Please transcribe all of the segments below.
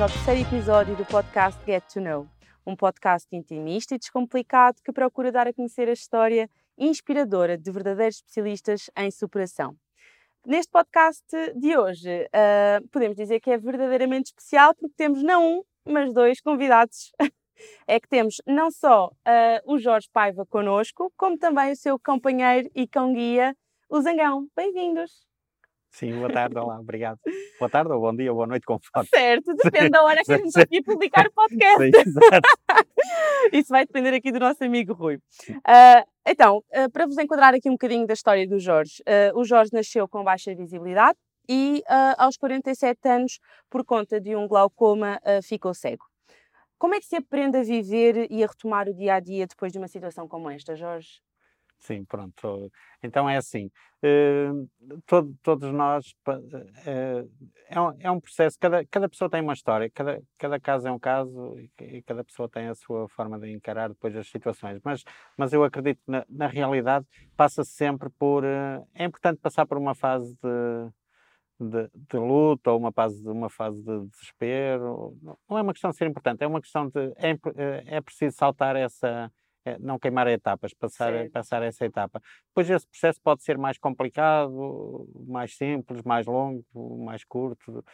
ao terceiro episódio do podcast Get to Know, um podcast intimista e descomplicado que procura dar a conhecer a história inspiradora de verdadeiros especialistas em superação. Neste podcast de hoje, uh, podemos dizer que é verdadeiramente especial porque temos não um, mas dois convidados. é que temos não só uh, o Jorge Paiva connosco, como também o seu companheiro e cão-guia, o Zangão. Bem-vindos! Sim, boa tarde, olá, obrigado. Boa tarde, ou bom dia, ou boa noite, conforme. Certo, depende da hora que a gente aqui publicar o podcast. Sim. Isso vai depender aqui do nosso amigo Rui. Uh, então, uh, para vos enquadrar aqui um bocadinho da história do Jorge, uh, o Jorge nasceu com baixa visibilidade e aos 47 anos, por conta de um glaucoma, ficou cego. Como é que se aprende a viver e a retomar o dia a dia depois de uma situação como esta, Jorge? Sim, pronto. Então é assim, eh, todo, todos nós, eh, é, um, é um processo, cada, cada pessoa tem uma história, cada, cada caso é um caso e, e cada pessoa tem a sua forma de encarar depois as situações, mas, mas eu acredito que na, na realidade passa -se sempre por, eh, é importante passar por uma fase de, de, de luta ou uma fase, uma fase de desespero, não é uma questão de ser importante, é uma questão de, é, é preciso saltar essa não queimar etapas, passar, passar essa etapa. Depois esse processo pode ser mais complicado, mais simples, mais longo, mais curto.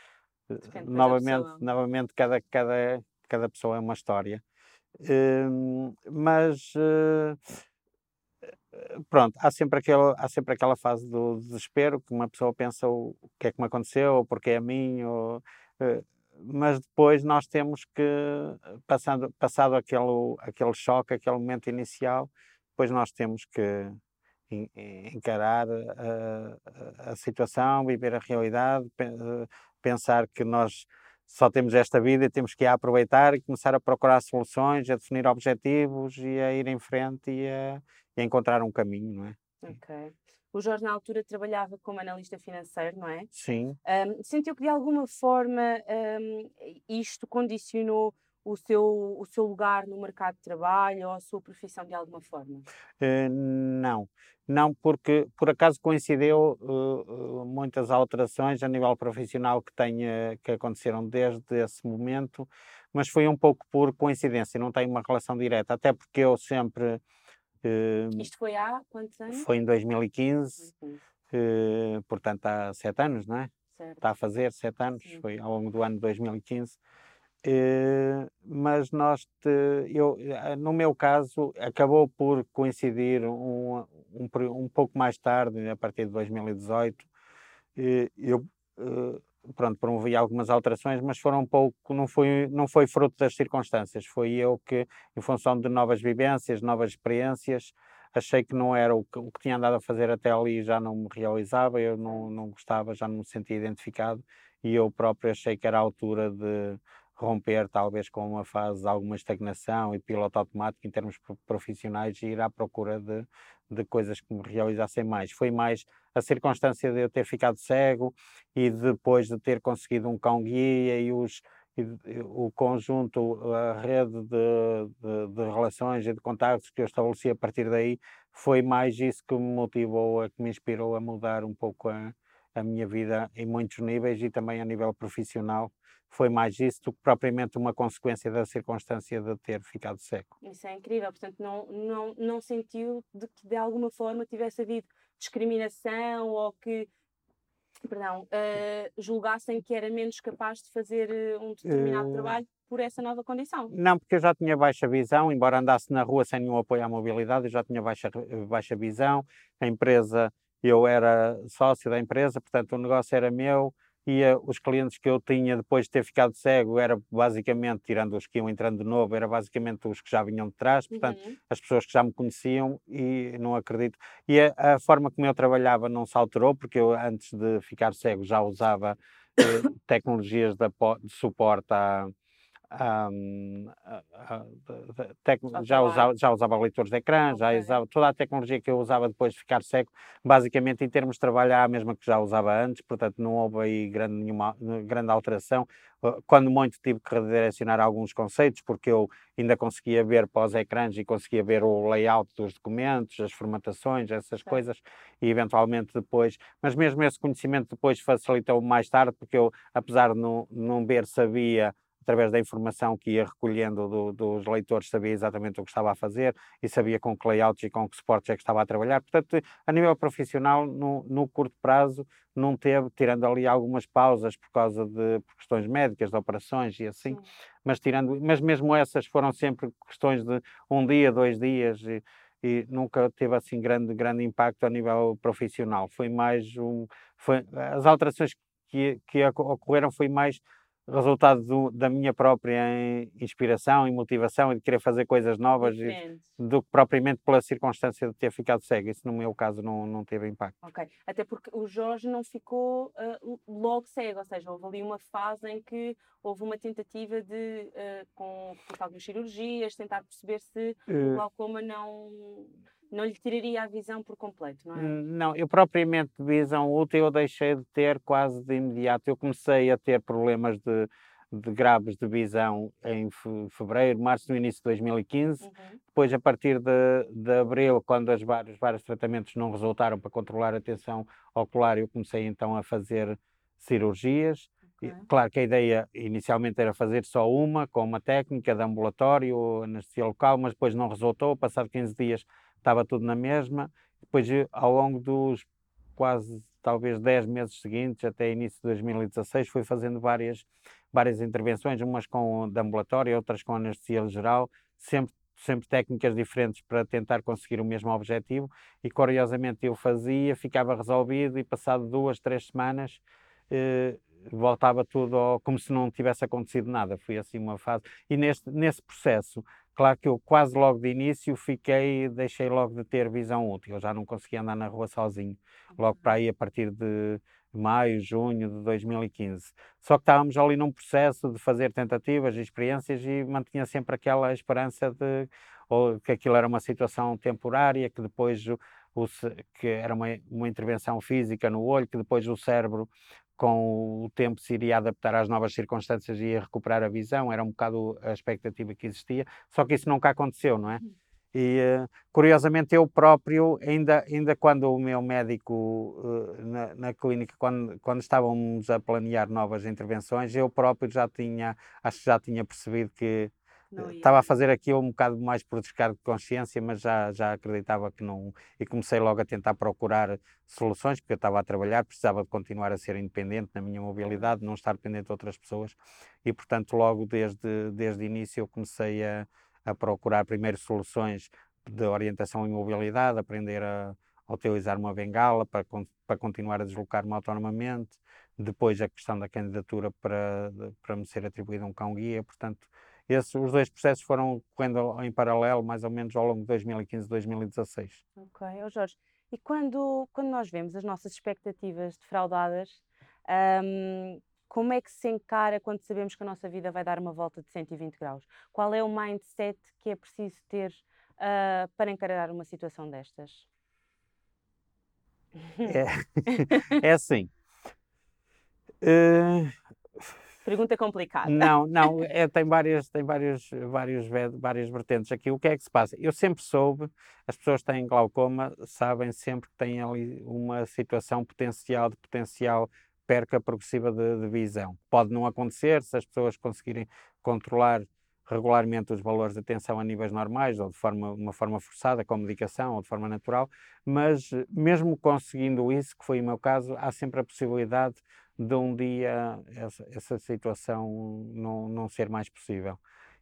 Depende novamente, novamente cada, cada, cada pessoa é uma história. Uh, mas uh, pronto, há sempre, aquele, há sempre aquela fase do desespero que uma pessoa pensa o, o que é que me aconteceu, ou porque é a mim, ou, uh, mas depois nós temos que, passando, passado aquele, aquele choque, aquele momento inicial, depois nós temos que encarar a, a situação, viver a realidade, pensar que nós só temos esta vida e temos que a aproveitar e começar a procurar soluções, a definir objetivos e a ir em frente e a, e a encontrar um caminho, não é? Ok. O Jorge, na altura, trabalhava como analista financeiro, não é? Sim. Um, sentiu que, de alguma forma, um, isto condicionou o seu, o seu lugar no mercado de trabalho ou a sua profissão de alguma forma? Uh, não, não, porque por acaso coincidiu uh, muitas alterações a nível profissional que, tenha, que aconteceram desde esse momento, mas foi um pouco por coincidência, não tem uma relação direta, até porque eu sempre isto foi há quantos anos? Foi em 2015, uh, portanto há sete anos, não é? Certo. Está a fazer sete anos, foi ao longo do ano de 2015. Uh, mas nós, te, eu, eh, no meu caso, acabou por coincidir um, um, um pouco mais tarde, a partir de 2018. Uh, eu pronto, promovi algumas alterações, mas foram um pouco, não foi, não foi fruto das circunstâncias, foi eu que, em função de novas vivências, novas experiências, achei que não era o que, o que tinha andado a fazer até ali, já não me realizava, eu não, não gostava, já não me sentia identificado, e eu próprio achei que era a altura de romper talvez com uma fase de alguma estagnação e piloto automático em termos profissionais e ir à procura de, de coisas que me realizassem mais. Foi mais a circunstância de eu ter ficado cego e depois de ter conseguido um cão-guia e, os, o conjunto, a rede de, de, de, relações e de contactos que eu estabeleci a partir daí, foi mais isso que me motivou, que me inspirou a mudar um pouco a, a minha vida em muitos níveis e também a nível profissional foi mais isso do que propriamente uma consequência da circunstância de ter ficado seco. Isso é incrível, portanto não, não, não sentiu de que de alguma forma tivesse havido discriminação ou que perdão, uh, julgassem que era menos capaz de fazer uh, um determinado uh... trabalho por essa nova condição? Não, porque eu já tinha baixa visão, embora andasse na rua sem nenhum apoio à mobilidade, eu já tinha baixa, baixa visão, a empresa, eu era sócio da empresa, portanto o negócio era meu, e uh, os clientes que eu tinha depois de ter ficado cego era basicamente, tirando os que iam entrando de novo, era basicamente os que já vinham de trás, portanto, uhum. as pessoas que já me conheciam e não acredito. E a, a, forma como eu trabalhava não se alterou, porque eu antes de ficar cego já usava uh, tecnologias de, de suporte à um, já, usava, já usava leitores de ecrã, okay. já usava toda a tecnologia que eu usava depois de ficar seco, basicamente em termos de trabalho a mesma que já usava antes, portanto não houve aí grande, nenhuma, grande alteração. Uh, quando muito tive que redirecionar alguns conceitos, porque eu ainda conseguia ver pós-ecrãs e conseguia ver o layout dos documentos, as formatações, essas coisas, e eventualmente depois, mas mesmo esse conhecimento depois facilitou mais tarde, porque eu, apesar de não, não ver, sabia através da informação que ia recolhendo do, dos leitores, sabia exatamente o que estava a fazer e sabia com que layouts e com que suportes é que estava a trabalhar. Portanto, a nível profissional, no, no curto prazo, não teve, tirando ali algumas pausas por causa de por questões médicas, de operações e assim, Sim. mas tirando, mas mesmo essas foram sempre questões de um dia, dois dias e, e nunca teve assim grande, grande impacto a nível profissional. Foi mais um, foi, as alterações que, que ocorreram foi mais resultado do, da minha própria inspiração e motivação e de querer fazer coisas novas e, do que propriamente pela circunstância de ter ficado cego. Isso, no meu caso, não, não teve impacto. Ok. Até porque o Jorge não ficou uh, logo cego, ou seja, houve ali uma fase em que houve uma tentativa de, uh, com, com algumas cirurgias, tentar perceber se uh, o glaucoma não não lhe tiraria a visão por completo, não é? Hum, não, eu propriamente visão útil eu deixei de ter quase de imediato. Eu comecei a ter problemas de, de graves de visão em fevereiro, março, no início de 2015. Uhum. Depois, a partir de, de abril, quando os vários, vários tratamentos não resultaram para controlar a tensão ocular, eu comecei então a fazer cirurgias. Okay. Claro que a ideia inicialmente era fazer só uma, com uma técnica de ambulatório, anestesia local, mas depois não resultou. Passado 15 dias estava tudo na mesma. Depois, eh, ao longo dos quase, talvez, 10 meses seguintes, até início de 2016, fui fazendo várias, várias intervenções, umas com de ambulatório, outras com anestesia geral, sempre sempre técnicas diferentes para tentar conseguir o mesmo objetivo. E curiosamente eu fazia, ficava resolvido e passado duas, três semanas eh, voltava tudo ao, como se não tivesse acontecido nada, foi assim uma fase. E neste, nesse processo Claro que eu quase logo de início fiquei, deixei logo de ter visão útil, eu já não conseguia andar na rua sozinho, logo para uhum. aí a partir de maio, junho de 2015. Só que estávamos ali num processo de fazer tentativas e experiências e mantinha sempre aquela esperança de ou, que aquilo era uma situação temporária, que depois o, o que era uma, uma intervenção física no olho, que depois o cérebro com o tempo se iria adaptar às novas circunstâncias e ia recuperar a visão, era um bocado a expectativa que existia, só que isso nunca aconteceu, não é? Uhum. E uh, curiosamente eu próprio, ainda, ainda quando o meu médico uh, na, na, clínica, quando, quando estávamos a planear novas intervenções, eu próprio já tinha, acho que já tinha percebido que Estava a fazer aquilo um bocado mais por descargo de consciência, mas já, já acreditava que não. E comecei logo a tentar procurar soluções, porque eu estava a trabalhar, precisava de continuar a ser independente na minha mobilidade, não estar dependente de outras pessoas. E, portanto, logo desde, desde o início eu comecei a, a procurar primeiro soluções de orientação e mobilidade, aprender a, a utilizar uma bengala para, para continuar a deslocar-me autonomamente. Depois a questão da candidatura para, para me ser atribuído um cão-guia, portanto esses, os dois processos foram correndo em paralelo, mais ou menos ao longo de 2015 e 2016. Ok, oh Jorge, e quando, quando nós vemos as nossas expectativas defraudadas, um, como é que se encara quando sabemos que a nossa vida vai dar uma volta de 120 graus? Qual é o mindset que é preciso ter uh, para encarar uma situação destas? É, é assim. Uh, Pergunta complicada. Não, não, é, tem, várias, tem vários, vários, várias vertentes aqui. O que é que se passa? Eu sempre soube, as pessoas que têm glaucoma sabem sempre que têm ali uma situação potencial, de potencial perca progressiva de, de visão. Pode não acontecer se as pessoas conseguirem controlar regularmente os valores de atenção a níveis normais, ou de forma, uma forma forçada, com medicação, ou de forma natural, mas mesmo conseguindo isso, que foi o meu caso, há sempre a possibilidade de um dia essa, essa situação não, não ser mais possível.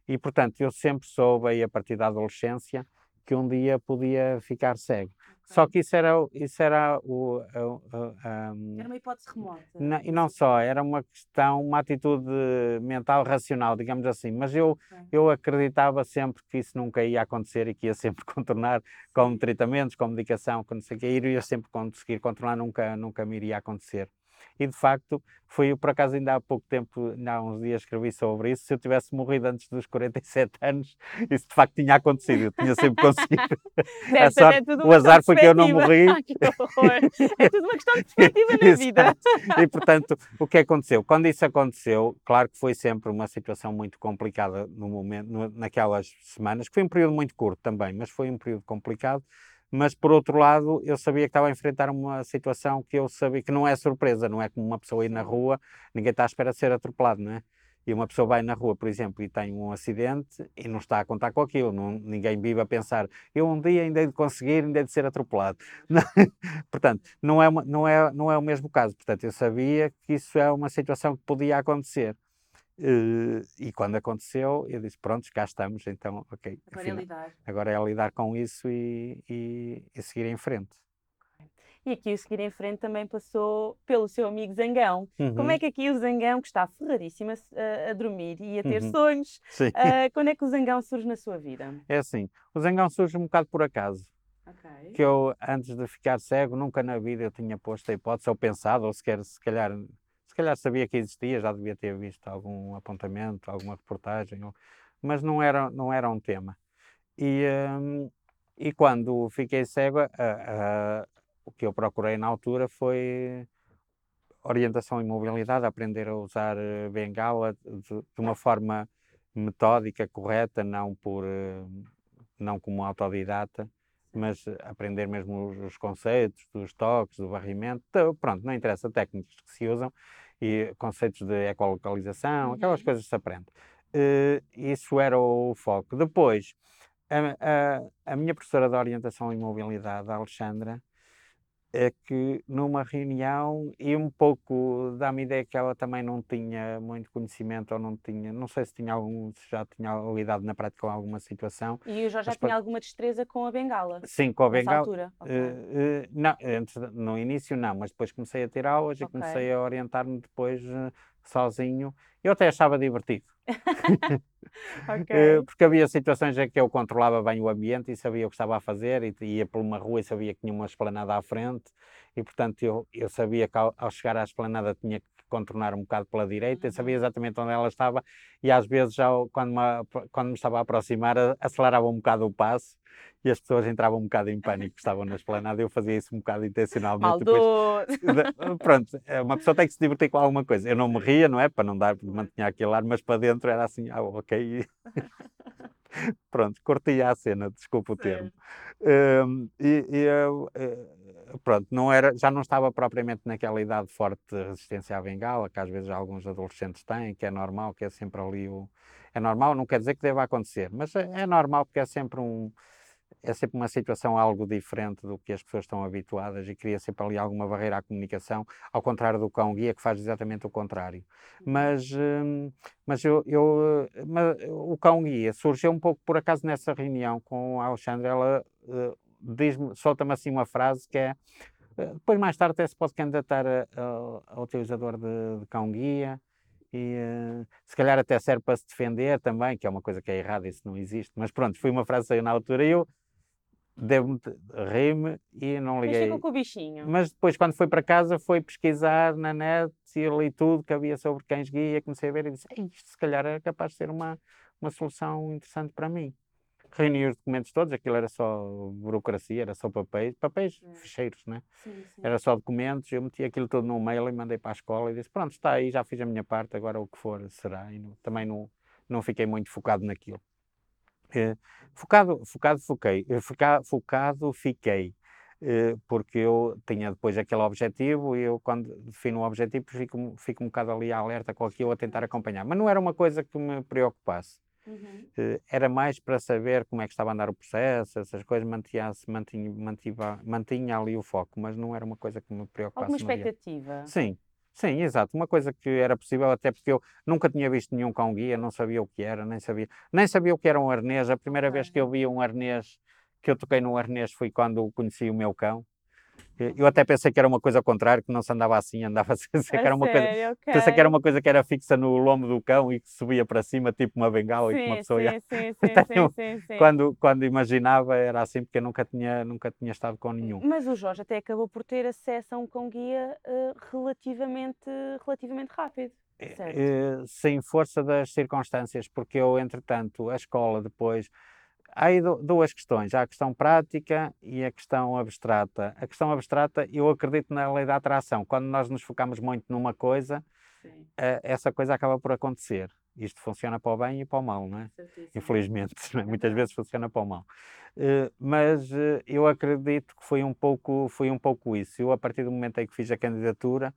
E, portanto, eu sempre soube, aí, a partir da adolescência, que um dia podia ficar cego. Okay. Só que isso era, isso era o. era uma hipótese remota. Não, e não só, era uma questão, uma atitude mental racional, digamos assim. Mas eu, okay. eu acreditava sempre que isso nunca ia acontecer e que ia sempre contornar com tratamentos, com medicação, com não sei o que, iria sempre conseguir controlar, nunca, nunca me iria acontecer e de facto foi, por acaso ainda há pouco tempo, há uns dias escrevi sobre isso, se eu tivesse morrido antes dos 47 anos, isso de facto tinha acontecido, eu tinha sempre conseguido. sorte, é o azar foi que eu não morri. é tudo uma questão de perspectiva na vida. e portanto, o que aconteceu? Quando isso aconteceu, claro que foi sempre uma situação muito complicada no momento, naquelas semanas, que foi um período muito curto também, mas foi um período complicado, mas por outro lado eu sabia que estava a enfrentar uma situação que eu sabia que não é surpresa, não é como uma pessoa ir na rua, ninguém está à espera de ser atropelado, não é? E uma pessoa vai na rua, por exemplo, e tem um acidente e não está a contar com aquilo. Não, ninguém vive a pensar, eu um dia ainda hei de conseguir, ainda hei de ser atropelado. Portanto, não é, uma, não, é, não é o mesmo caso. Portanto, eu sabia que isso é uma situação que podia acontecer. Uh, e quando aconteceu, eu disse: Pronto, cá estamos, então, ok. Agora afinal, é lidar. Agora é lidar com isso e, e, e seguir em frente. E aqui o seguir em frente também passou pelo seu amigo Zangão. Uhum. Como é que aqui o Zangão, que está ferradíssimo a, a dormir e a ter uhum. sonhos, uh, quando é que o Zangão surge na sua vida? É assim, o Zangão surge um bocado por acaso. Okay. Que eu, antes de ficar cego, nunca na vida eu tinha posto a hipótese, ou pensado, ou sequer, se calhar, se calhar sabia que existia, já devia ter visto algum apontamento, alguma reportagem, mas não era, não era um tema. E, um, e quando fiquei cego, o que eu procurei na altura foi orientação e mobilidade, aprender a usar eh, bengala de, de uma forma metódica, correta, não por eh, não como autodidata, mas aprender mesmo os, os, conceitos dos toques, do varrimento, pronto, não interessa técnicas que se usam e conceitos de ecolocalização, uhum. aquelas coisas que se aprende. Uh, isso era o foco. Depois, a, a, a minha professora de orientação e mobilidade, a Alexandra, é que numa reunião e um pouco dá-me ideia que ela também não tinha muito conhecimento ou não tinha, não sei se tinha algum, se já tinha lidado na prática com alguma situação. E o Jorge já tinha alguma destreza com a bengala? Sim, com a bengala. Altura. Okay. Uh, uh, não, antes, no início não, mas depois comecei a ter aulas okay. e comecei a orientar-me depois uh, sozinho. Eu até achava divertido. okay. Porque havia situações em que eu controlava bem o ambiente e sabia o que estava a fazer e ia por uma rua e sabia que tinha uma esplanada à frente e portanto eu, eu sabia que ao, ao chegar à esplanada tinha que contornar um bocado pela direita, uhum. sabia exatamente onde ela estava e às vezes já quando me, quando me estava a aproximar acelerava um bocado o passo e as pessoas entravam um bocado em pânico, estavam na esplanada, eu fazia isso um bocado intencionalmente. Depois, pronto, é, uma pessoa tem que se divertir com alguma coisa. Eu não me ria, não é? Para não dar, mantinha aquele ar, mas para dentro era assim, ah, ok. pronto, curtia a cena, desculpa o termo. Um, e, e eu, eh, pronto, não era, já não estava propriamente naquela idade forte de resistência à bengala, que às vezes alguns adolescentes têm, que é normal, que é sempre ali o. É normal, não quer dizer que deva acontecer, mas é, é normal porque é sempre um é sempre uma situação algo diferente do que as pessoas estão habituadas e cria sempre ali alguma barreira à comunicação, ao contrário do cão guia que faz exatamente o contrário. Uhum. Mas, hum, mas, eu, eu mas o cão guia surgiu um pouco por acaso nessa reunião com a Alexandra, ela diz-me, solta-me assim uma frase que é uh, depois mais tarde até se pode candidatar a, a, a utilizador de, de cão guia e uh, se calhar até serve para se defender também, que é uma coisa que é errada, isso não existe. Mas pronto, foi uma frase que saiu na altura e eu devo ri-me e não liguei. Mas ficou com o bichinho. Mas depois, quando foi para casa, foi pesquisar na net e li tudo que havia sobre cães guia, comecei a ver e disse, isto se calhar é capaz de ser uma, uma solução interessante para mim. Reuni os documentos todos, aquilo era só burocracia, era só papéis, papéis é. fecheiros, né? Sim, sim. Era só documentos, eu meti aquilo tudo num mail e mandei para a escola e disse, pronto, está aí, já fiz a minha parte, agora o que for será. E não, também não, não fiquei muito focado naquilo. Eh, focado, focado, foquei, eh, foca, focado fiquei, eh, porque eu tinha depois aquele objetivo e eu quando defino o objetivo fico, fico um bocado ali alerta com aquilo a tentar acompanhar, mas não era uma coisa que me preocupasse. Uhum. era mais para saber como é que estava a andar o processo, essas coisas, mantinha, mantinha, mantinha, mantinha ali o foco, mas não era uma coisa que me preocupasse. Alguma expectativa? Sim, Sim, exato. Uma coisa que era possível, até porque eu nunca tinha visto nenhum cão guia, não sabia o que era, nem sabia, nem sabia o que era um arnês. A primeira vez que eu vi um arnês, que eu toquei num arnês, foi quando conheci o meu cão. Eu até pensei que era uma coisa ao contrário, que não se andava assim, andava assim, que era uma sério? coisa, okay. pensei que era uma coisa que era fixa no lombo do cão e que subia para cima, tipo uma bengala sim, e que uma pessoa sim, ia... Sim, sim, sim, sim, Quando, quando imaginava era assim, porque eu nunca tinha, nunca tinha estado com nenhum. Mas o Jorge até acabou por ter acesso a um cão-guia uh, relativamente, relativamente rápido. Certo. Uh, sem força das circunstâncias, porque eu, entretanto, a escola depois há aí duas questões. Há a questão prática e a questão abstrata. A questão abstrata, eu acredito na lei da atração. Quando nós nos focamos muito numa coisa, uh, essa coisa acaba por acontecer. Isto funciona para o bem e para o mal, não é? Infelizmente, não é? muitas vezes funciona para o mal. Uh, mas uh, eu acredito que foi um pouco, foi um pouco isso. Eu, a partir do momento em que fiz a candidatura,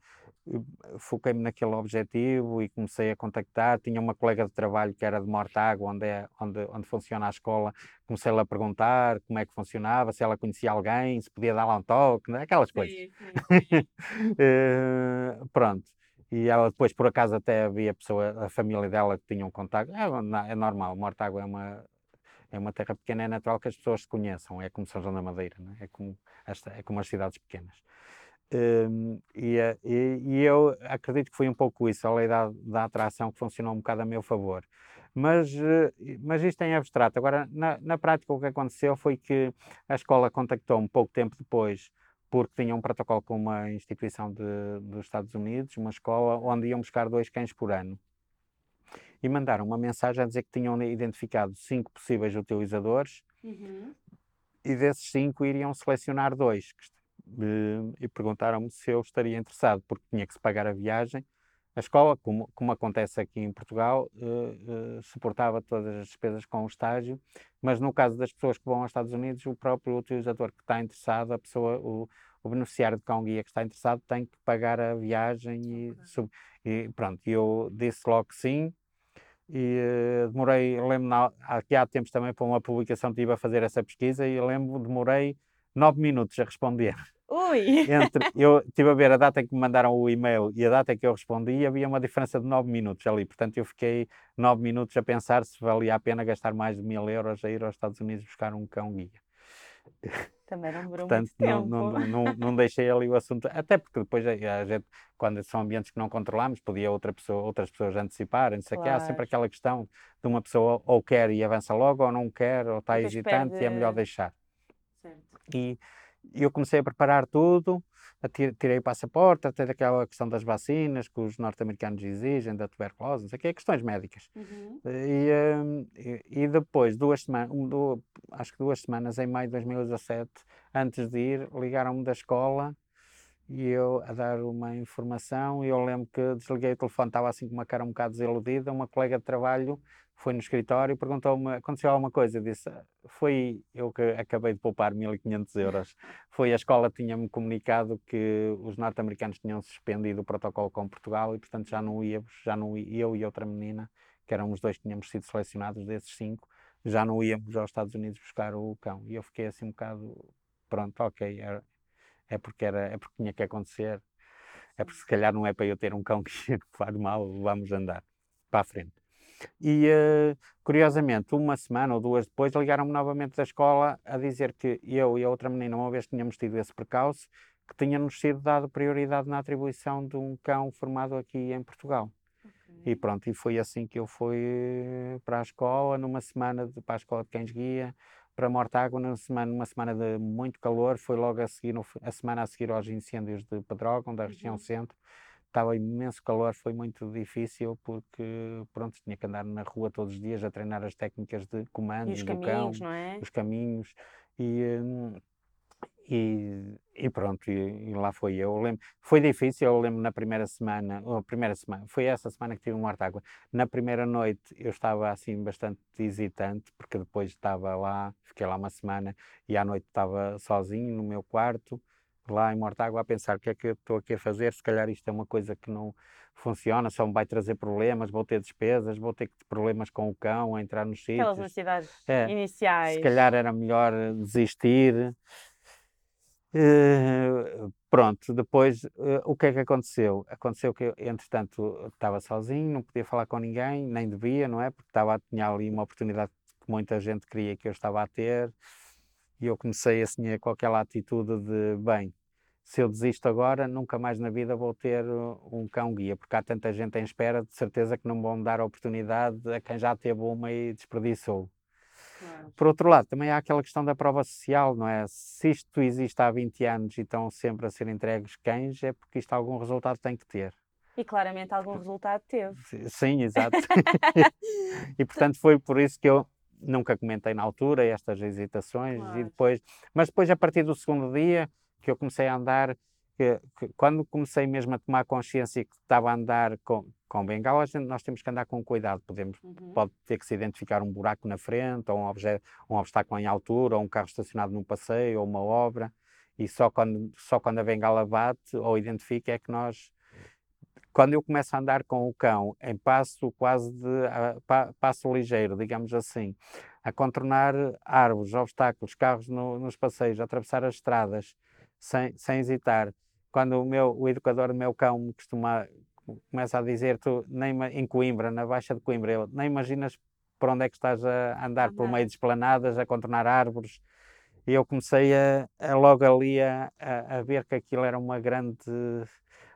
foquei-me naquele objetivo e comecei a contactar. Tinha uma colega de trabalho que era de Mortágua, onde, é, onde, onde funciona a escola. Comecei-lhe a perguntar como é que funcionava, se ela conhecia alguém, se podia dar lá um toque, né? aquelas coisas. Sim, sim. uh, pronto. E ela depois, por acaso, até havia pessoa, a família dela que tinha um contato. É, é normal, Mortágua é uma, é uma terra pequena, é natural que as pessoas se conheçam. É como São João da Madeira, né? é, como esta, é como as cidades pequenas. Um, e, e, e, eu acredito que foi um pouco isso, a lei da, da atração que funcionou um bocado a meu favor. Mas, eh, mas isto em abstrato. Agora, na, na prática, o que aconteceu foi que a escola contactou-me pouco tempo depois, porque tinha um protocolo com uma instituição de, dos Estados Unidos, uma escola onde iam buscar dois cães por ano. E mandaram uma mensagem a dizer que tinham identificado cinco possíveis utilizadores uhum. e desses cinco iriam selecionar dois que e perguntaram-me se eu estaria interessado, porque tinha que se pagar a viagem. A escola, como, como acontece aqui em Portugal, uh, uh, suportava todas as despesas com o estágio, mas no caso das pessoas que vão aos Estados Unidos, o próprio utilizador que está interessado, a pessoa, o, o beneficiário de cão guia que está interessado, tem que pagar a viagem e, okay. sub, e pronto. eu disse logo que sim, e uh, demorei, lembro, aqui há tempos também para uma publicação estive a fazer essa pesquisa e lembro, demorei nove minutos a responder. Ui! Entre, eu estive a ver a data em que me mandaram o e-mail e a data em que eu respondi havia uma diferença de 9 minutos ali. Portanto, eu fiquei 9 minutos a pensar se valia a pena gastar mais de mil euros a ir aos Estados Unidos buscar um cão guia. Também não demorou Portanto, muito tempo. Não, não, não, não, deixei ali o assunto, até porque depois a gente, quando são ambientes que não controlamos, podia outra pessoa, outras pessoas anteciparem, claro. que há sempre aquela questão de uma pessoa ou quer e avança logo, ou não quer, ou está hesitante perde... e é melhor deixar. Certo. E eu comecei a preparar tudo, tirei o passaporte, até daquela questão das vacinas que os norte-americanos exigem, da tuberculose, não sei o que, questões médicas. Uhum. Hum, e, e, depois, duas semanas, um, acho que duas semanas, em maio de 2017, antes de ir, ligaram-me da escola e eu a dar uma informação e eu lembro que desliguei o telefone, estava assim com uma cara um bocado desiludida, uma colega de trabalho foi no escritório e perguntou-me, aconteceu alguma coisa? Eu disse, foi eu que acabei de poupar 1500 euros. Foi a escola tinha-me comunicado que os norte-americanos tinham suspendido o protocolo com Portugal e, portanto, já não íamos, já não eu e outra menina, que eram os dois que tínhamos sido selecionados desses cinco, já não íamos aos Estados Unidos buscar o cão. E eu fiquei assim um bocado, pronto, ok, é, é porque, era, é porque tinha que acontecer. É porque se calhar não é para eu ter um cão que faz mal, vamos andar para a frente. E, uh, curiosamente, uma semana ou duas depois, ligaram-me novamente da escola a dizer que eu e a outra menina, uma vez tínhamos tido esse percalço, que tinha-nos sido dado prioridade na atribuição de um cão formado aqui em Portugal. Okay. E pronto, e foi assim que eu fui para a escola, numa semana de, para a escola de cães guia, para Mortágua, numa semana, numa semana de muito calor, foi logo a seguir, a semana a seguir aos incêndios de Pedrógão, da região uhum. centro, estava imenso calor, foi muito difícil porque, pronto, tinha que andar na rua todos os dias a treinar as técnicas de comando do cão, é? os caminhos e, hum, e, e pronto, e, e, lá foi eu. lembro, foi difícil, eu lembro na primeira semana, ou primeira semana, foi essa semana que tive um água. Na primeira noite eu estava assim bastante hesitante, porque depois estava lá, fiquei lá uma semana e à noite estava sozinho no meu quarto lá em Mortágua a pensar o que é que eu estou aqui a fazer, se calhar isto é uma coisa que não funciona, só me vai trazer problemas, vou ter despesas, vou ter problemas com o cão, a entrar nos sítios. Aquelas necessidades é, iniciais. Se calhar era melhor desistir. Uh, pronto, depois uh, o que é que aconteceu? Aconteceu que eu, entretanto, estava sozinho, não podia falar com ninguém, nem devia, não é? Porque estava, tinha ali uma oportunidade que muita gente queria que eu estava a ter, e eu comecei assim com aquela atitude de, bem, se eu desisto agora, nunca mais na vida vou ter uh, um cão-guia, porque há tanta gente em espera, de certeza que não vão dar a oportunidade a quem já teve uma e desperdiçou. Claro. Por outro lado, também há aquela questão da prova social, não é? Se isto existe há 20 anos e estão sempre a ser entregues cães, é porque isto algum resultado tem que ter. E claramente algum resultado teve. Sim, exato. e portanto foi por isso que eu nunca comentei na altura estas hesitações claro. e depois, mas depois a partir do segundo dia que eu comecei a andar, que, que, quando comecei mesmo a tomar consciência que estava a andar com, com bengala, nós temos que andar com cuidado. Podemos, uhum. Pode ter que se identificar um buraco na frente, ou um, objeto, um obstáculo em altura, ou um carro estacionado num passeio, ou uma obra, e só quando, só quando a bengala bate ou identifica é que nós quando eu começo a andar com o cão em passo quase de a, pa, passo ligeiro, digamos assim, a contornar árvores, obstáculos, carros no, nos passeios, a atravessar as estradas sem, sem hesitar, quando o meu o educador do meu cão me costuma começa a dizer tu nem em Coimbra, na Baixa de Coimbra, eu, nem imaginas por onde é que estás a andar, por meio de esplanadas, a contornar árvores. E eu comecei a, a logo ali a, a, ver que aquilo era uma grande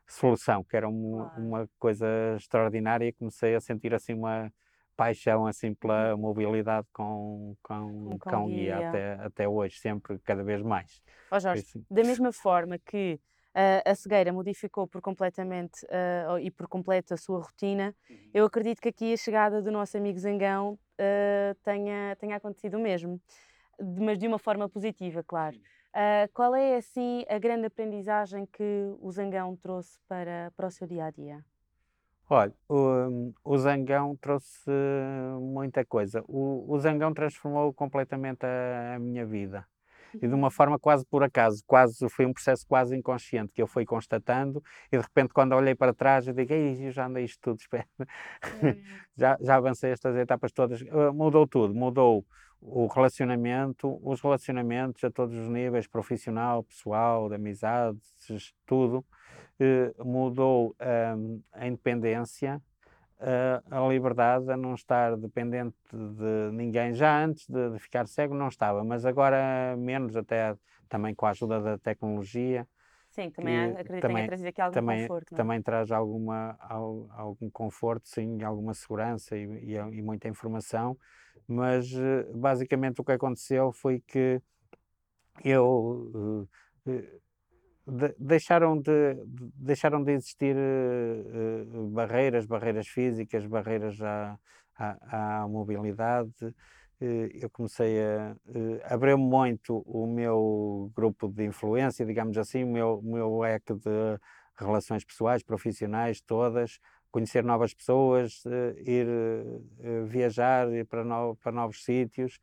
solução, que era um, uma coisa extraordinária e comecei a sentir assim uma paixão assim pela uhum. mobilidade com, com, com, com guia, guia até, até hoje, sempre cada vez mais. Oh Jorge, assim. da mesma forma que uh, a cegueira modificou por completamente uh, e por completo a sua rotina, uhum. eu acredito que aqui a chegada do nosso amigo Zangão uh, tenha, tenha acontecido o mesmo, mas de uma forma positiva, claro. Uh, qual é, assim, a grande aprendizagem que o Zangão trouxe para, para o seu dia a dia? Olha, o, o Zangão trouxe muita coisa. O, o Zangão transformou completamente a, a minha vida e de uma forma quase por acaso, quase foi um processo quase inconsciente que eu fui constatando e de repente quando olhei para trás eu digo, Ei, eu já andei isto tudo, espera, já, já avancei estas etapas todas, uh, mudou tudo, mudou o relacionamento, os relacionamentos a todos os níveis, profissional, pessoal, de amizades, tudo, uh, mudou um, a independência, a, liberdade a não estar dependente de ninguém. Já antes de, de, ficar cego não estava, mas agora menos, até também com a ajuda da tecnologia. Sim, também acredito que tenha trazido aqui algum também, conforto. É? Também traz alguma, algum conforto, sim, alguma segurança e, e, e muita informação, mas eh, basicamente o que aconteceu foi que eu uh, de, deixaram, de, deixaram de existir uh, uh, barreiras, barreiras físicas, barreiras à, à, à mobilidade. Uh, eu comecei a abrir muito o meu grupo de influência, digamos assim, o meu, o meu leque de relações pessoais, profissionais, todas, conhecer novas pessoas, ir viajar ir para, no, para novos sítios,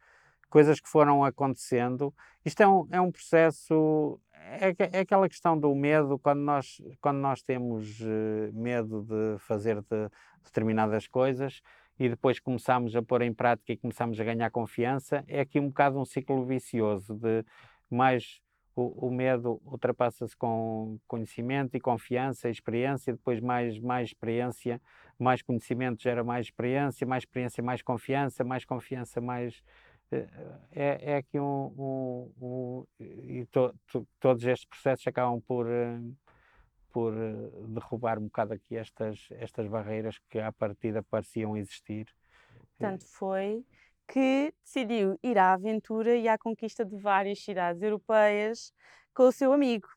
coisas que foram acontecendo. Isto é um, é um processo é, é, aquela questão do medo, quando nós, quando nós temos uh, medo de fazer de determinadas coisas e depois começamos a pôr em prática e começamos a ganhar confiança, é aqui um bocado um ciclo vicioso de mais o, o medo ultrapassa-se com conhecimento e confiança e experiência, depois mais, mais experiência, mais conhecimento gera mais experiência, mais experiência, mais confiança, mais confiança, mais é, é aqui um, um, um e to, to, todos estes processos acabam por eh, por eh, derrubar um bocado aqui estas estas barreiras que à partida pareciam existir. Tanto foi que decidiu ir à aventura e à conquista de várias cidades europeias com o seu amigo.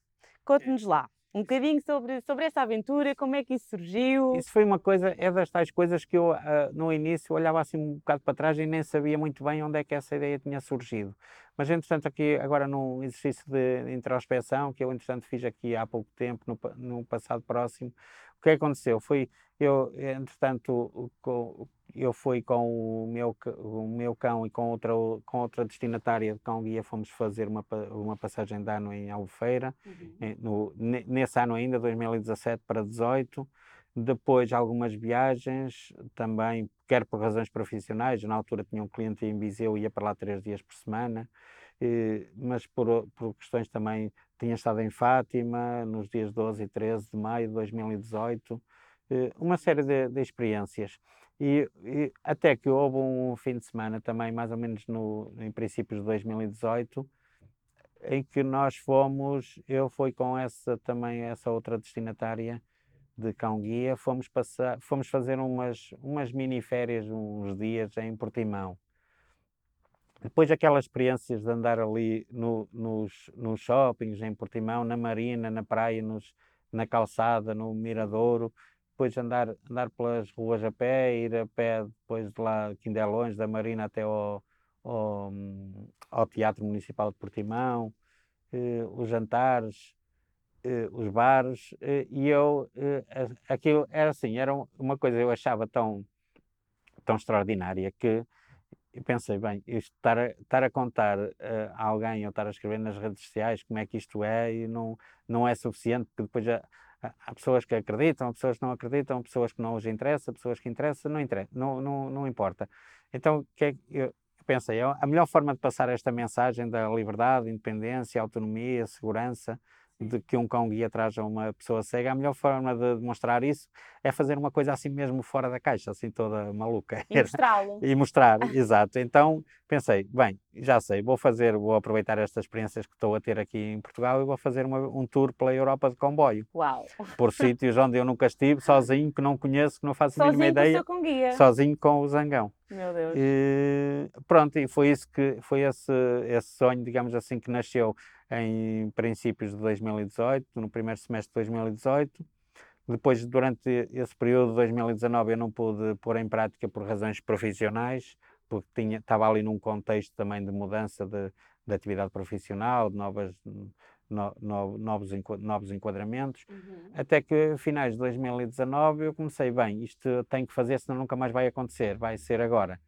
Conte-nos lá um bocadinho sobre, sobre essa aventura, como é que isso surgiu. Isso foi uma coisa, é das tais coisas que eu uh, no início olhava assim um bocado para trás e nem sabia muito bem onde é que essa ideia tinha surgido. Mas entretanto aqui agora num exercício de introspeção que eu entretanto fiz aqui há pouco tempo, no, no passado próximo, o que aconteceu foi, eu entretanto com, eu fui com o meu, o meu cão e com outra, com outra destinatária de cão guia, fomos fazer uma, uma passagem de ano em Albufeira, uhum. no, nesse ano ainda, 2017 para 2018. Depois algumas viagens, também, quer por razões profissionais, na altura tinha um cliente em Viseu, ia para lá três dias por semana, mas por, por questões também, tinha estado em Fátima, nos dias 12 e 13 de maio de 2018, uma série de, de experiências. E, e, até que houve um fim de semana também, mais ou menos no, em princípios de 2018, em que nós fomos, eu fui com essa também, essa outra destinatária de cão guia, fomos, passar, fomos fazer umas, umas mini férias, uns dias em Portimão. Depois aquelas experiências de andar ali no, nos, nos shoppings em Portimão, na marina, na praia, nos, na calçada, no Miradouro, depois andar, andar pelas ruas a pé, ir a pé depois de lá, que ainda longe, da Marina até ao, ao, ao Teatro Municipal de Portimão, eh, os jantares, eh, os bares, eh, e eu, eh, aquilo era assim, era uma coisa eu achava tão, tão extraordinária que eu pensei, bem, estar, a, estar a contar uh, a alguém ou estar a escrever nas redes sociais como é que isto é e não, não é suficiente, porque depois a, há pessoas que acreditam, há pessoas que não acreditam, pessoas que não os interessa, pessoas que interessam, não interessa, não, não, não importa. Então, que é, eu pensei, a melhor forma de passar esta mensagem da liberdade, independência, autonomia, segurança, de que um cão guia atrás a uma pessoa cega, a melhor forma de demonstrar isso é fazer uma coisa assim mesmo fora da caixa, assim toda maluca. E mostrá-lo. e mostrar, exato. Então pensei, bem, já sei, vou fazer, vou aproveitar estas experiências que estou a ter aqui em Portugal e vou fazer uma, um tour pela Europa de comboio. Uau! Por sítios onde eu nunca estive, sozinho, que não conheço, que não faço a mínima ideia. Com guia. Sozinho com o zangão. Meu Deus. E, pronto, e foi isso que foi esse, esse sonho, digamos assim, que nasceu em princípios de 2018, no primeiro semestre de 2018. Depois, durante esse período de 2019, eu não pude pôr em prática por razões profissionais, porque tinha, estava ali num contexto também de mudança de, de atividade profissional, de novas, no, no, novos, novos enquadramentos, uhum. até que finais de 2019 eu comecei, bem, isto tem que fazer, senão nunca mais vai acontecer, vai ser agora.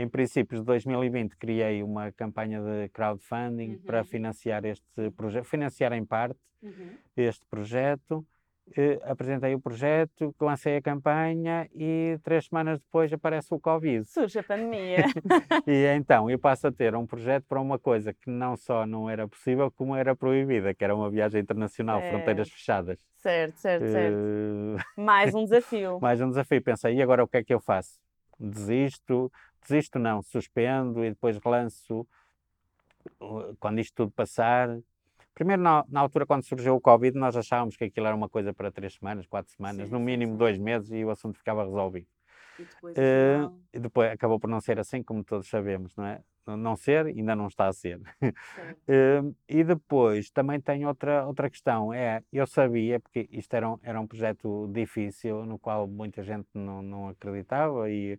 Em princípios de 2020 criei uma campanha de crowdfunding uhum. para financiar este projeto, financiar em parte uhum. este projeto. Eh, apresentei o projeto, lancei a campanha e três semanas depois aparece o Covid. Surge a pandemia. e então eu passo a ter um projeto para uma coisa que não só não era possível, como era proibida, que era uma viagem internacional, é. fronteiras fechadas. Certo, certo, certo. Uh... Mais um desafio. Mais um desafio. Pensei, e agora o que é que eu faço? Desisto, desisto não, suspendo e depois relanço quando isto tudo passar. Primeiro, na, na, altura, quando surgiu o Covid, nós achávamos que aquilo era uma coisa para três semanas, quatro semanas, sim, no mínimo sim, dois meses e o assunto ficava resolvido. E depois, uh, e depois acabou por não ser assim, como todos sabemos, não é? Não ser, ainda não está a ser. uh, e depois também tem outra, outra questão, é, eu sabia, porque isto era um, era um projeto difícil, no qual muita gente não, não acreditava e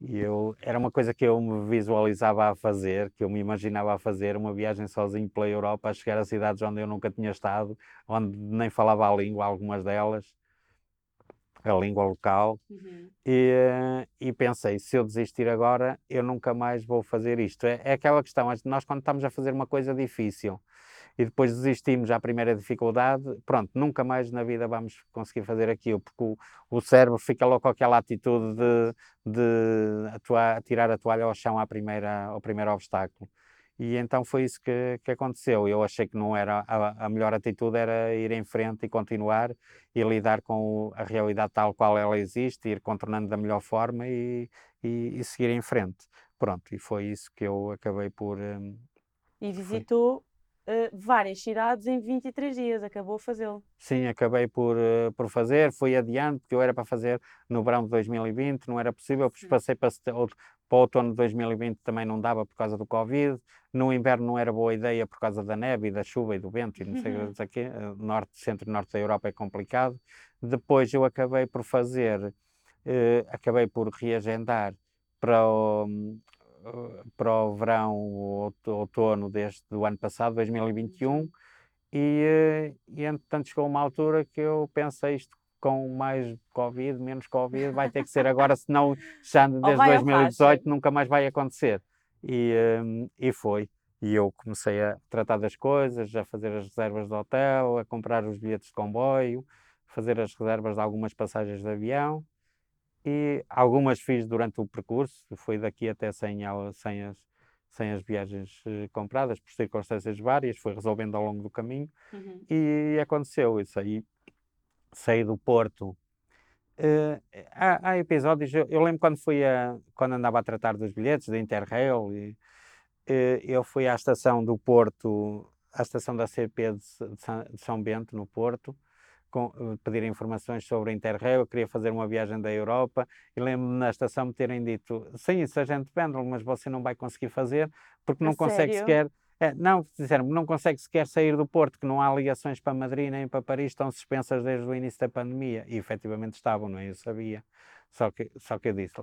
e eu, era uma coisa que eu me visualizava a fazer, que eu me imaginava a fazer, uma viagem sozinho pela Europa, a chegar a cidades onde eu nunca tinha estado, onde nem falava a língua, algumas delas, a língua local. Uhum. E, e, pensei, se eu desistir agora, eu nunca mais vou fazer isto. É, é aquela questão, nós quando estamos a fazer uma coisa difícil, e depois desistimos à primeira dificuldade, pronto, nunca mais na vida vamos conseguir fazer aquilo, porque o, o cérebro fica logo com aquela atitude de, de atuar, tirar a toalha ao chão à primeira, ao primeiro obstáculo. E então foi isso que, que aconteceu. Eu achei que não era a, a, melhor atitude era ir em frente e continuar e lidar com a realidade tal qual ela existe, ir contornando da melhor forma e, e, e seguir em frente. Pronto, e foi isso que eu acabei por. Um, e visitou uh, várias cidades em 23 dias, acabou a fazê-lo. Sim, acabei por, uh, por fazer, fui adiante, porque eu era para fazer no verão de 2020, não era possível, depois passei para, para o outono de 2020 também não dava por causa do Covid, no inverno não era boa ideia por causa da neve e da chuva e do vento e não sei o que, uh, norte, centro e norte da Europa é complicado. Depois eu acabei por fazer, acabei por reagendar para o, para o verão, outono deste do ano passado, 2021, e, e entretanto chegou uma altura que eu pensei isto com mais Covid, menos Covid, vai ter que ser agora, senão já desde 2018 nunca mais vai acontecer. E, um, e foi. E eu comecei a tratar das coisas, a fazer as reservas de hotel, a comprar os bilhetes de comboio, fazer as reservas de algumas passagens de avião e algumas fiz durante o percurso, foi daqui até sem, sem, as, sem as viagens uh, compradas, por circunstâncias várias, foi resolvendo ao longo do caminho uhum. e aconteceu isso aí. Saí do Porto. Uh, há, há, episódios, eu, eu, lembro quando fui a, quando andava a tratar dos bilhetes da Interrail, e, uh, eu fui à estação do Porto, à estação da CP de, de São Bento, no Porto, com, eh, pedir informações sobre a Interrail, eu queria fazer uma viagem da Europa e lembro-me na estação me terem dito, sim, isso a gente vende, mas você não vai conseguir fazer porque não a consegue sério? sequer... É, não, disseram não consegue sequer sair do Porto, que não há ligações para Madrid nem para Paris, estão suspensas desde o início da pandemia. E efetivamente estavam, não é? Eu sabia. Só que, só que eu disse,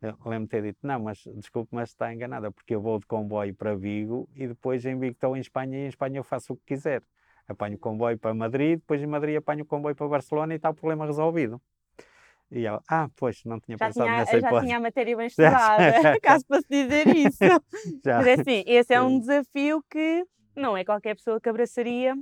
lembro-me de ter dito, não, mas desculpe, mas está enganada, porque eu vou de comboio para Vigo e depois em Vigo estou em Espanha e em Espanha eu faço o que quiser apanho o comboio para Madrid, depois em Madrid apanho o comboio para Barcelona e está o problema resolvido. E ela, ah, pois, não tinha já pensado tinha, nessa hipótese. Já tinha a matéria bem estudada, caso para se dizer isso. já. Mas é assim, esse é um desafio que não é qualquer pessoa que abraçaria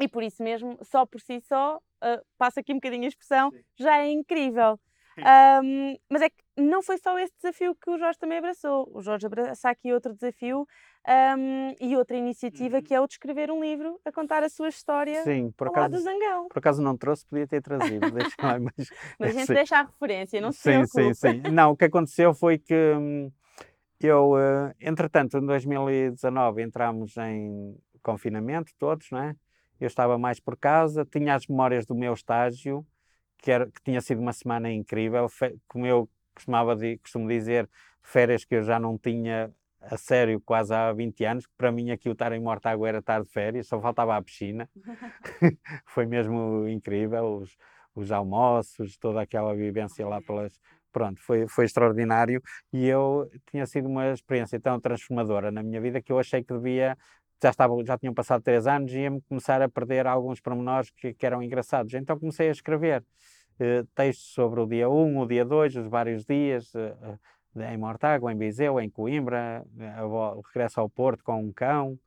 E por isso mesmo, só por si só, uh, passa aqui um bocadinho a expressão, já é incrível. Um, mas é que não foi só esse desafio que o Jorge também abraçou. O Jorge abraça aqui outro desafio um, e outra iniciativa uhum. que é o de escrever um livro a contar a sua história Sim, por acaso, do Zangão. Por acaso não trouxe, podia ter trazido. deixa lá, mas, mas a gente sim. deixa a referência, não se Sim, sim, sim. Não, o que aconteceu foi que hum, eu, uh, entretanto, em 2019 entramos em confinamento todos, não é? Eu estava mais por casa, tinha as memórias do meu estágio, que, era, que tinha sido uma semana incrível, como eu costumava costumo dizer, férias que eu já não tinha a sério quase há 20 anos, que para mim aqui o estar em Mortágua era estar de férias, só faltava a piscina. Foi mesmo incrível, os, os almoços, toda aquela vivência lá pelas... Pronto, foi, foi extraordinário e eu tinha sido uma experiência tão transformadora na minha vida que eu achei que devia já, estava, já tinham passado três anos e ia-me começar a perder alguns pormenores que, que eram engraçados. Então comecei a escrever uh, textos sobre o dia 1, o dia 2, os vários dias, uh, uh, em Mortágua, em Viseu, em Coimbra, o regresso ao Porto com um cão.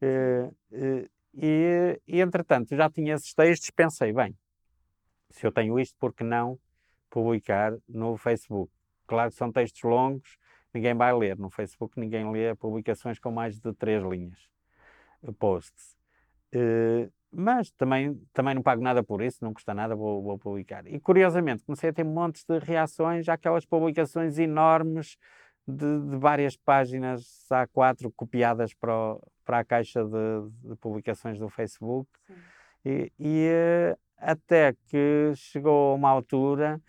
E, e, entretanto, já tinha esses textos, pensei, bem, se eu tenho isto, por que não publicar no Facebook? Claro que são textos longos, ninguém vai ler. No Facebook ninguém lê publicações com mais de três linhas posts. Mas também, também não pago nada por isso, não custa nada, vou, vou publicar. E curiosamente comecei a ter montes de reações àquelas publicações enormes de, de várias páginas A4 copiadas para, o, para a caixa de, de, publicações do Facebook. E, e, eh, até que chegou uma altura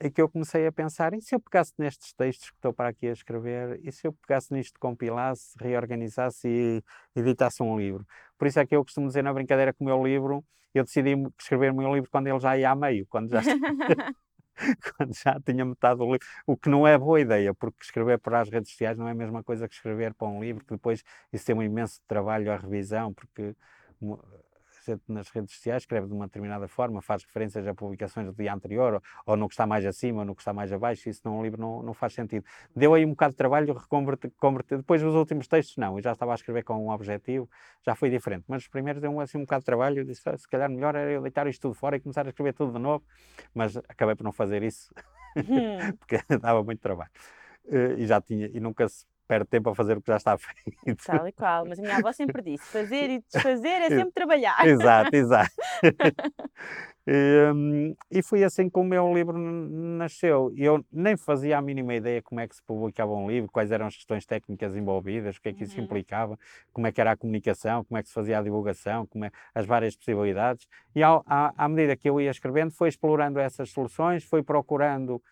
é que eu comecei a pensar, e se eu pegasse nestes textos que estou para aqui a escrever, e se eu pegasse nisto, compilasse, reorganizasse e editasse um livro? Por isso é que eu costumo dizer na brincadeira que o meu livro, eu decidi escrever o meu livro quando ele já ia a meio, quando já, quando já tinha metade do livro, o que não é boa ideia, porque escrever para as redes sociais não é a mesma coisa que escrever para um livro, que depois isso tem um imenso trabalho à revisão, porque nas redes sociais escreve de uma determinada forma, faz referências a publicações do dia anterior, ou, ou no que está mais acima, ou no que está mais abaixo, isso num livro não, não faz sentido. Deu aí um bocado de trabalho depois os últimos textos não, eu já estava a escrever com um objetivo, já foi diferente, mas os primeiros deu assim um bocado de trabalho, eu disse, ah, se calhar melhor era eu deitar isto tudo fora e começar a escrever tudo de novo, mas acabei por não fazer isso, hum. porque dava muito trabalho. Uh, e já tinha, e nunca se perde tempo a fazer o que já está feito. Tal e qual, mas a minha avó sempre disse: fazer e desfazer é sempre trabalhar. Exato, exato. e, um, e foi assim que o meu livro nasceu. Eu nem fazia a mínima ideia como é que se publicava um livro, quais eram as questões técnicas envolvidas, o que é que isso uhum. implicava, como é que era a comunicação, como é que se fazia a divulgação, como é, as várias possibilidades. E ao, à, à medida que eu ia escrevendo, foi explorando essas soluções, foi procurando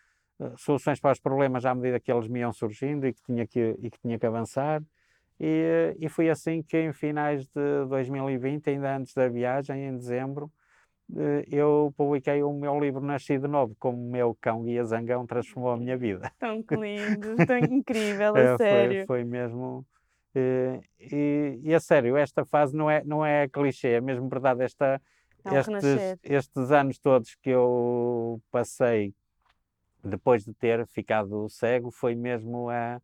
soluções para os problemas à medida que eles me iam surgindo e que tinha que, e que, tinha que avançar. E, e foi assim que em finais de 2020, ainda antes da viagem, em dezembro, eh, eu publiquei o meu livro Nascido Novo, como o meu cão guia zangão transformou a minha vida. Tão lindo, tão incrível, a é, sério. Foi, foi mesmo... E, eh, e, e, a sério, esta fase não é, não é clichê, é mesmo verdade. Esta, é um estes, estes anos todos que eu passei depois de ter ficado cego, foi mesmo a,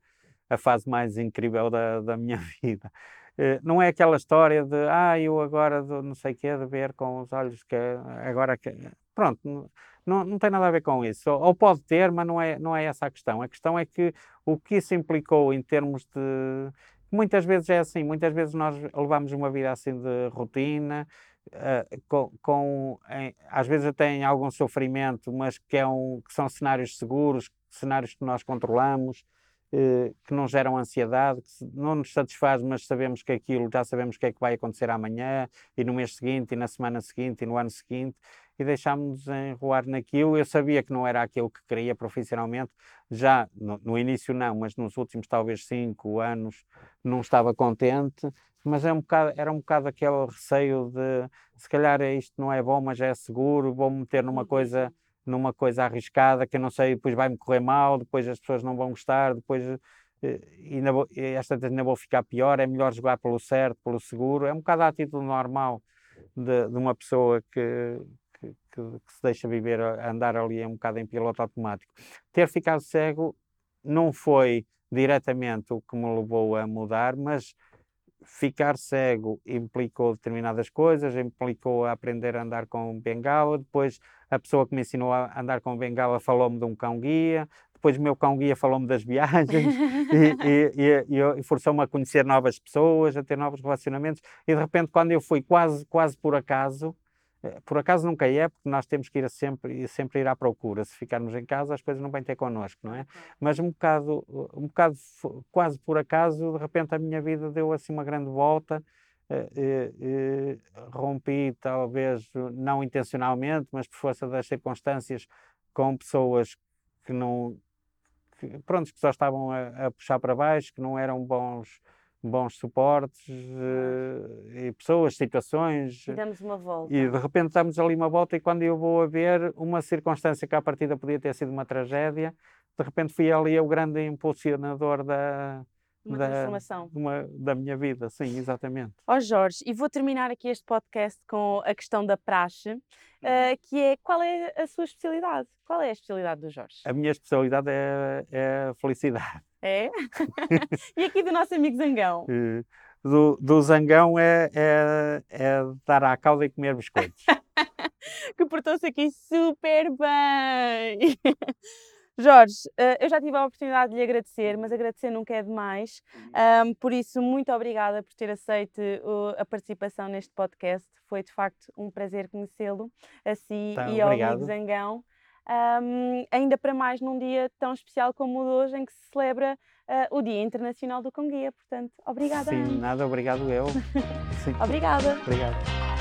a fase mais incrível da, da minha vida. Uh, não é aquela história de, ah, eu agora não sei o quê, de ver com os olhos que agora que. Pronto, não, não tem nada a ver com isso. Ou, ou, pode ter, mas não é, não é essa a questão. A questão é que o que isso implicou em termos de. Muitas vezes é assim, muitas vezes nós levamos uma vida assim de rotina, Uh, com, com em, às vezes até em algum sofrimento, mas que, é um, que são cenários seguros, cenários que nós controlamos, uh, que não geram ansiedade, que não nos satisfaz, mas sabemos que aquilo, já sabemos o que é que vai acontecer amanhã, e no mês seguinte, e na semana seguinte, e no ano seguinte, e deixámos-nos enrolar naquilo. Eu sabia que não era aquilo que queria profissionalmente, já no, no início não, mas nos últimos talvez cinco anos não estava contente, mas é um bocado, era um bocado aquele receio de se calhar isto não é bom, mas é seguro, vou meter numa uhum. coisa numa coisa arriscada que eu não sei, depois vai-me correr mal, depois as pessoas não vão gostar, depois eh, ainda vou, esta ainda vou ficar pior, é melhor jogar pelo certo, pelo seguro, é um bocado a atitude normal de, de uma pessoa que, que, que, se deixa viver, andar ali um bocado em piloto automático. Ter ficado cego não foi diretamente o que me levou a mudar, mas ficar cego implicou determinadas coisas, implicou aprender a andar com bengala, depois a pessoa que me ensinou a andar com bengala falou-me de um cão-guia, depois o meu cão-guia falou-me das viagens e, e, e, e forçou-me a conhecer novas pessoas, a ter novos relacionamentos, e de repente quando eu fui quase, quase por acaso, por acaso nunca é, porque nós temos que ir sempre, sempre ir à procura. Se ficarmos em casa, as coisas não vêm ter connosco, não é? Mas um bocado, um bocado quase por acaso, de repente a minha vida deu assim uma grande volta. Eh, eh, rompi, talvez não intencionalmente, mas por força das circunstâncias, com pessoas que não. Que, pronto, que só estavam a, a puxar para baixo, que não eram bons bons suportes uh, e pessoas, situações. E damos uma volta. E de repente damos ali uma volta e quando eu vou a ver uma circunstância que à partida podia ter sido uma tragédia, de repente fui ali o grande impulsionador da, uma da, transformação. Uma, da minha vida, sim, exatamente. Ó oh Jorge, e vou terminar aqui este podcast com a questão da praxe, uh, que é qual é a sua especialidade? Qual é a especialidade do Jorge? A minha especialidade é, é a felicidade. É? e aqui do nosso amigo Zangão? Do, do Zangão é, é, é dar à cauda e comer biscoitos. que portou-se aqui super bem! Jorge, eh, eu já tive a oportunidade de lhe agradecer, mas agradecer nunca é demais. Um, por isso, muito obrigada por ter aceito a participação neste podcast. Foi de facto um prazer conhecê-lo, a si tá, e ao amigo Zangão. Um, ainda para mais num dia tão especial como o de hoje, em que se celebra uh, o Dia Internacional do Cão Guia. Portanto, obrigada. Sim, nada, obrigado eu. obrigada. Obrigado.